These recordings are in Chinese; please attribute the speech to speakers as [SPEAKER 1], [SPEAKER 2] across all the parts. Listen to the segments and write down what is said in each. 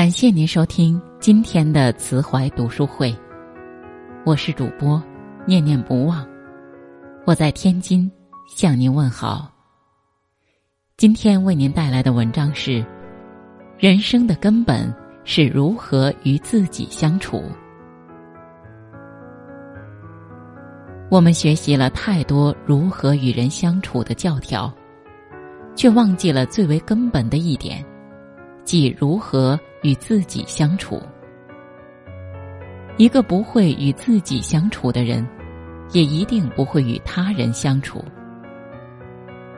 [SPEAKER 1] 感谢您收听今天的慈怀读书会，我是主播念念不忘，我在天津向您问好。今天为您带来的文章是：人生的根本是如何与自己相处。我们学习了太多如何与人相处的教条，却忘记了最为根本的一点，即如何与自己相处。一个不会与自己相处的人，也一定不会与他人相处。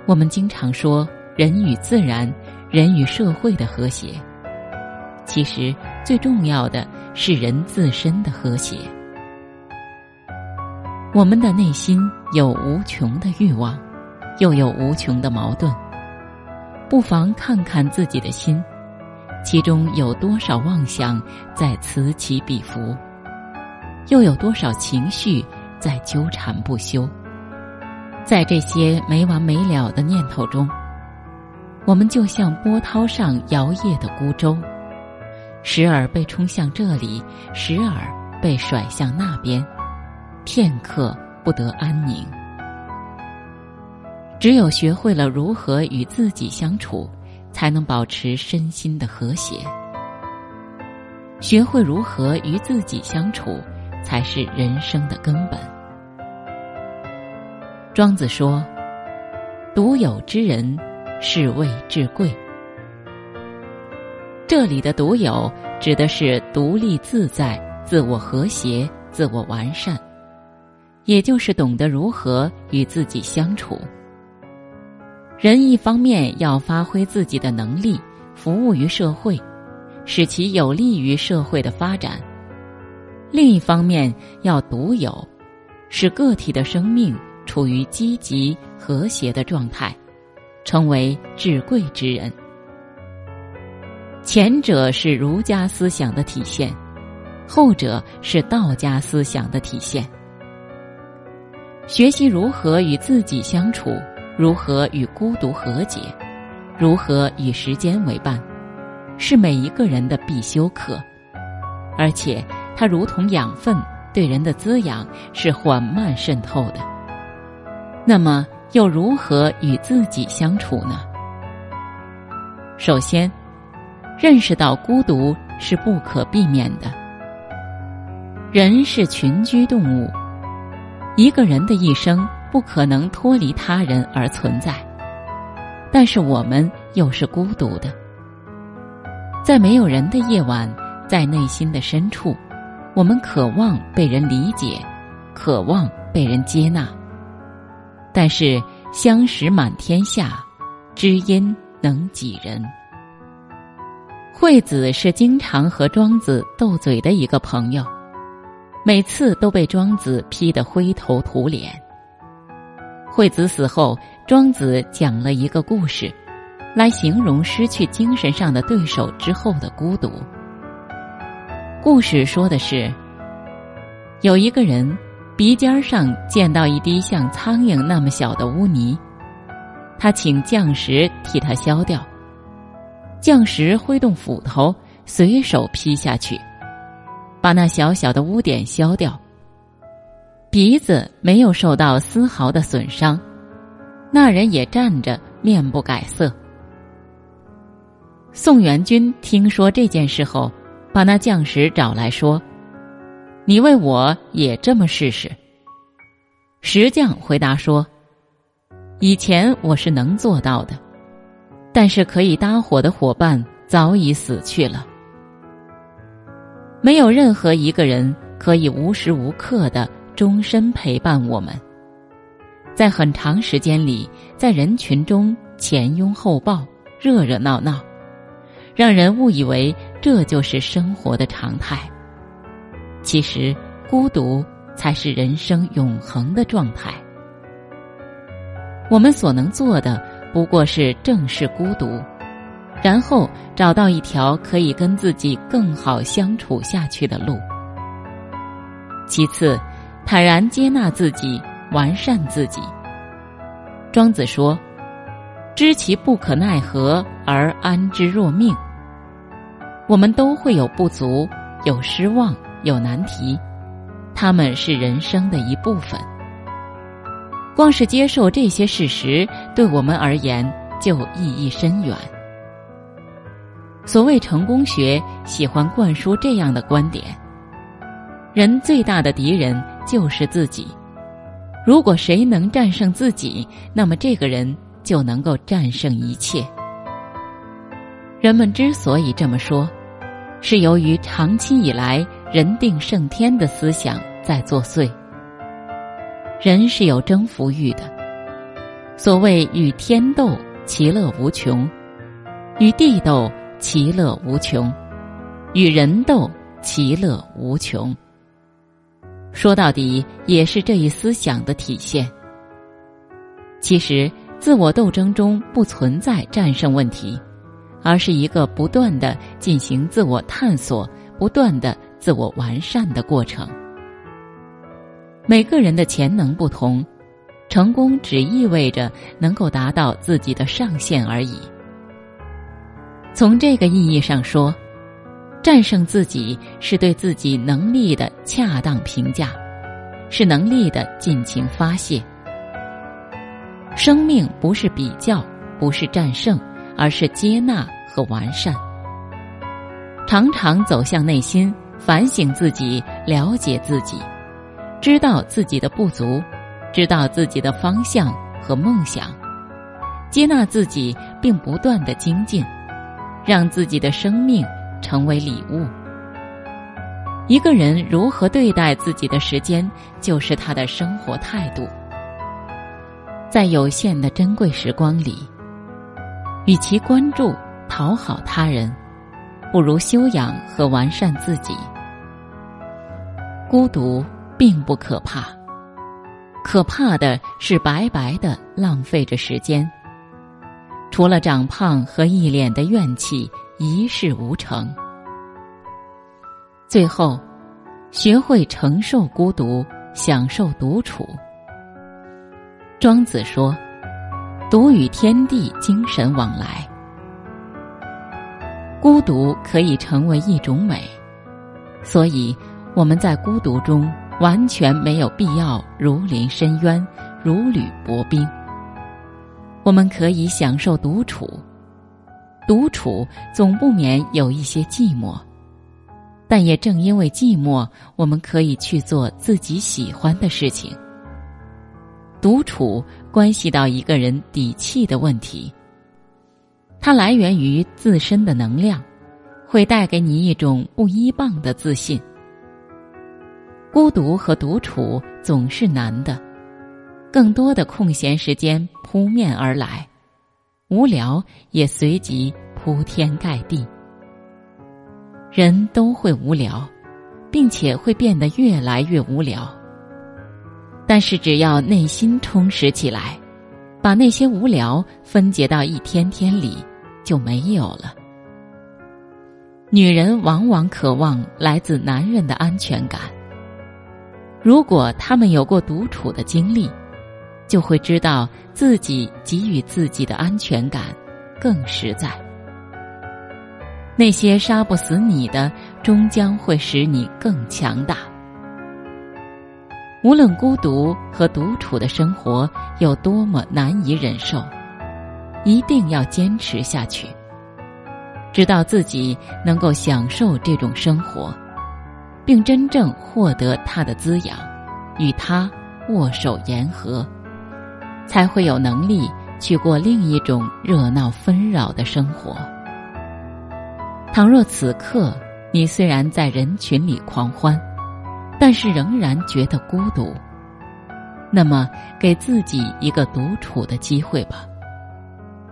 [SPEAKER 1] 我们经常说人与自然、人与社会的和谐，其实最重要的是人自身的和谐。我们的内心有无穷的欲望，又有无穷的矛盾。不妨看看自己的心，其中有多少妄想在此起彼伏，又有多少情绪在纠缠不休？在这些没完没了的念头中，我们就像波涛上摇曳的孤舟，时而被冲向这里，时而被甩向那边。片刻不得安宁。只有学会了如何与自己相处，才能保持身心的和谐。学会如何与自己相处，才是人生的根本。庄子说：“独有之人，是谓至贵。”这里的“独有”指的是独立自在、自我和谐、自我完善。也就是懂得如何与自己相处。人一方面要发挥自己的能力，服务于社会，使其有利于社会的发展；另一方面要独有，使个体的生命处于积极和谐的状态，成为至贵之人。前者是儒家思想的体现，后者是道家思想的体现。学习如何与自己相处，如何与孤独和解，如何与时间为伴，是每一个人的必修课。而且，它如同养分，对人的滋养是缓慢渗透的。那么，又如何与自己相处呢？首先，认识到孤独是不可避免的。人是群居动物。一个人的一生不可能脱离他人而存在，但是我们又是孤独的。在没有人的夜晚，在内心的深处，我们渴望被人理解，渴望被人接纳。但是相识满天下，知音能几人？惠子是经常和庄子斗嘴的一个朋友。每次都被庄子批得灰头土脸。惠子死后，庄子讲了一个故事，来形容失去精神上的对手之后的孤独。故事说的是，有一个人鼻尖上见到一滴像苍蝇那么小的污泥，他请匠石替他削掉。匠石挥动斧头，随手劈下去。把那小小的污点削掉，鼻子没有受到丝毫的损伤，那人也站着面不改色。宋元君听说这件事后，把那匠石找来说：“你为我也这么试试。”石匠回答说：“以前我是能做到的，但是可以搭伙的伙伴早已死去了。”没有任何一个人可以无时无刻的终身陪伴我们，在很长时间里，在人群中前拥后抱，热热闹闹，让人误以为这就是生活的常态。其实，孤独才是人生永恒的状态。我们所能做的，不过是正视孤独。然后找到一条可以跟自己更好相处下去的路。其次，坦然接纳自己，完善自己。庄子说：“知其不可奈何而安之若命。”我们都会有不足，有失望，有难题，他们是人生的一部分。光是接受这些事实，对我们而言就意义深远。所谓成功学，喜欢灌输这样的观点：人最大的敌人就是自己。如果谁能战胜自己，那么这个人就能够战胜一切。人们之所以这么说，是由于长期以来人定胜天的思想在作祟。人是有征服欲的，所谓与天斗，其乐无穷；与地斗。其乐无穷，与人斗，其乐无穷。说到底，也是这一思想的体现。其实，自我斗争中不存在战胜问题，而是一个不断的进行自我探索、不断的自我完善的过程。每个人的潜能不同，成功只意味着能够达到自己的上限而已。从这个意义上说，战胜自己是对自己能力的恰当评价，是能力的尽情发泄。生命不是比较，不是战胜，而是接纳和完善。常常走向内心，反省自己，了解自己，知道自己的不足，知道自己的方向和梦想，接纳自己，并不断的精进。让自己的生命成为礼物。一个人如何对待自己的时间，就是他的生活态度。在有限的珍贵时光里，与其关注讨好他人，不如修养和完善自己。孤独并不可怕，可怕的是白白的浪费着时间。除了长胖和一脸的怨气，一事无成。最后，学会承受孤独，享受独处。庄子说：“独与天地精神往来。”孤独可以成为一种美，所以我们在孤独中完全没有必要如临深渊，如履薄冰。我们可以享受独处，独处总不免有一些寂寞，但也正因为寂寞，我们可以去做自己喜欢的事情。独处关系到一个人底气的问题，它来源于自身的能量，会带给你一种不依傍的自信。孤独和独处总是难的。更多的空闲时间扑面而来，无聊也随即铺天盖地。人都会无聊，并且会变得越来越无聊。但是只要内心充实起来，把那些无聊分解到一天天里，就没有了。女人往往渴望来自男人的安全感。如果他们有过独处的经历。就会知道自己给予自己的安全感更实在。那些杀不死你的，终将会使你更强大。无论孤独和独处的生活有多么难以忍受，一定要坚持下去，直到自己能够享受这种生活，并真正获得它的滋养，与它握手言和。才会有能力去过另一种热闹纷扰的生活。倘若此刻你虽然在人群里狂欢，但是仍然觉得孤独，那么给自己一个独处的机会吧。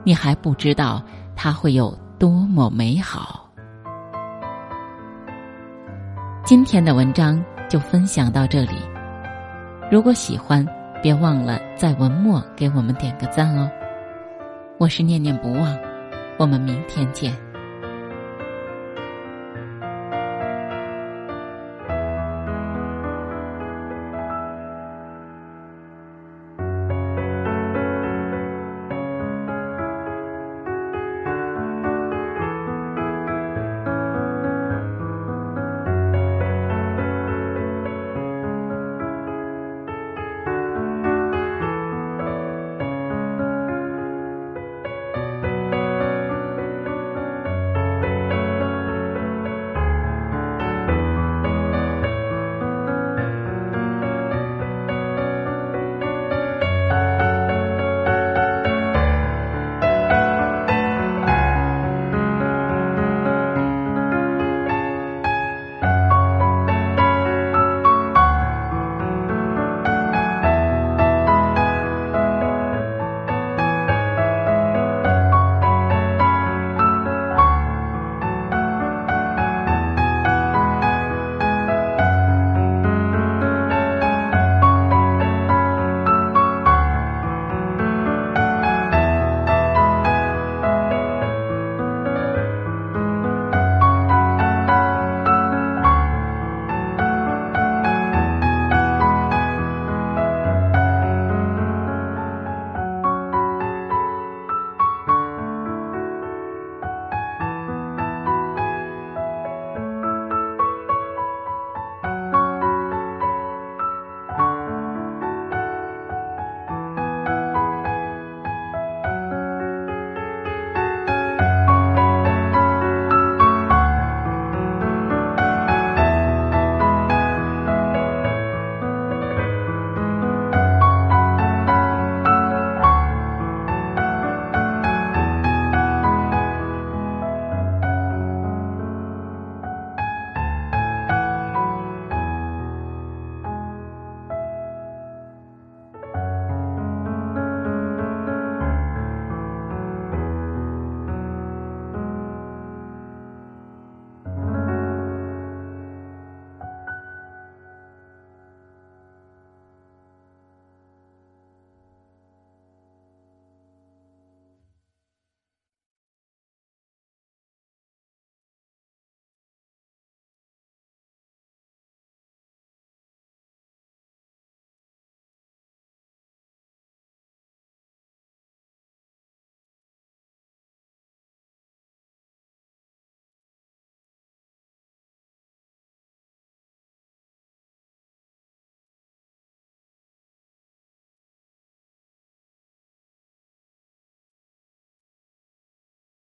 [SPEAKER 1] 你还不知道它会有多么美好。今天的文章就分享到这里，如果喜欢。别忘了在文末给我们点个赞哦！我是念念不忘，我们明天见。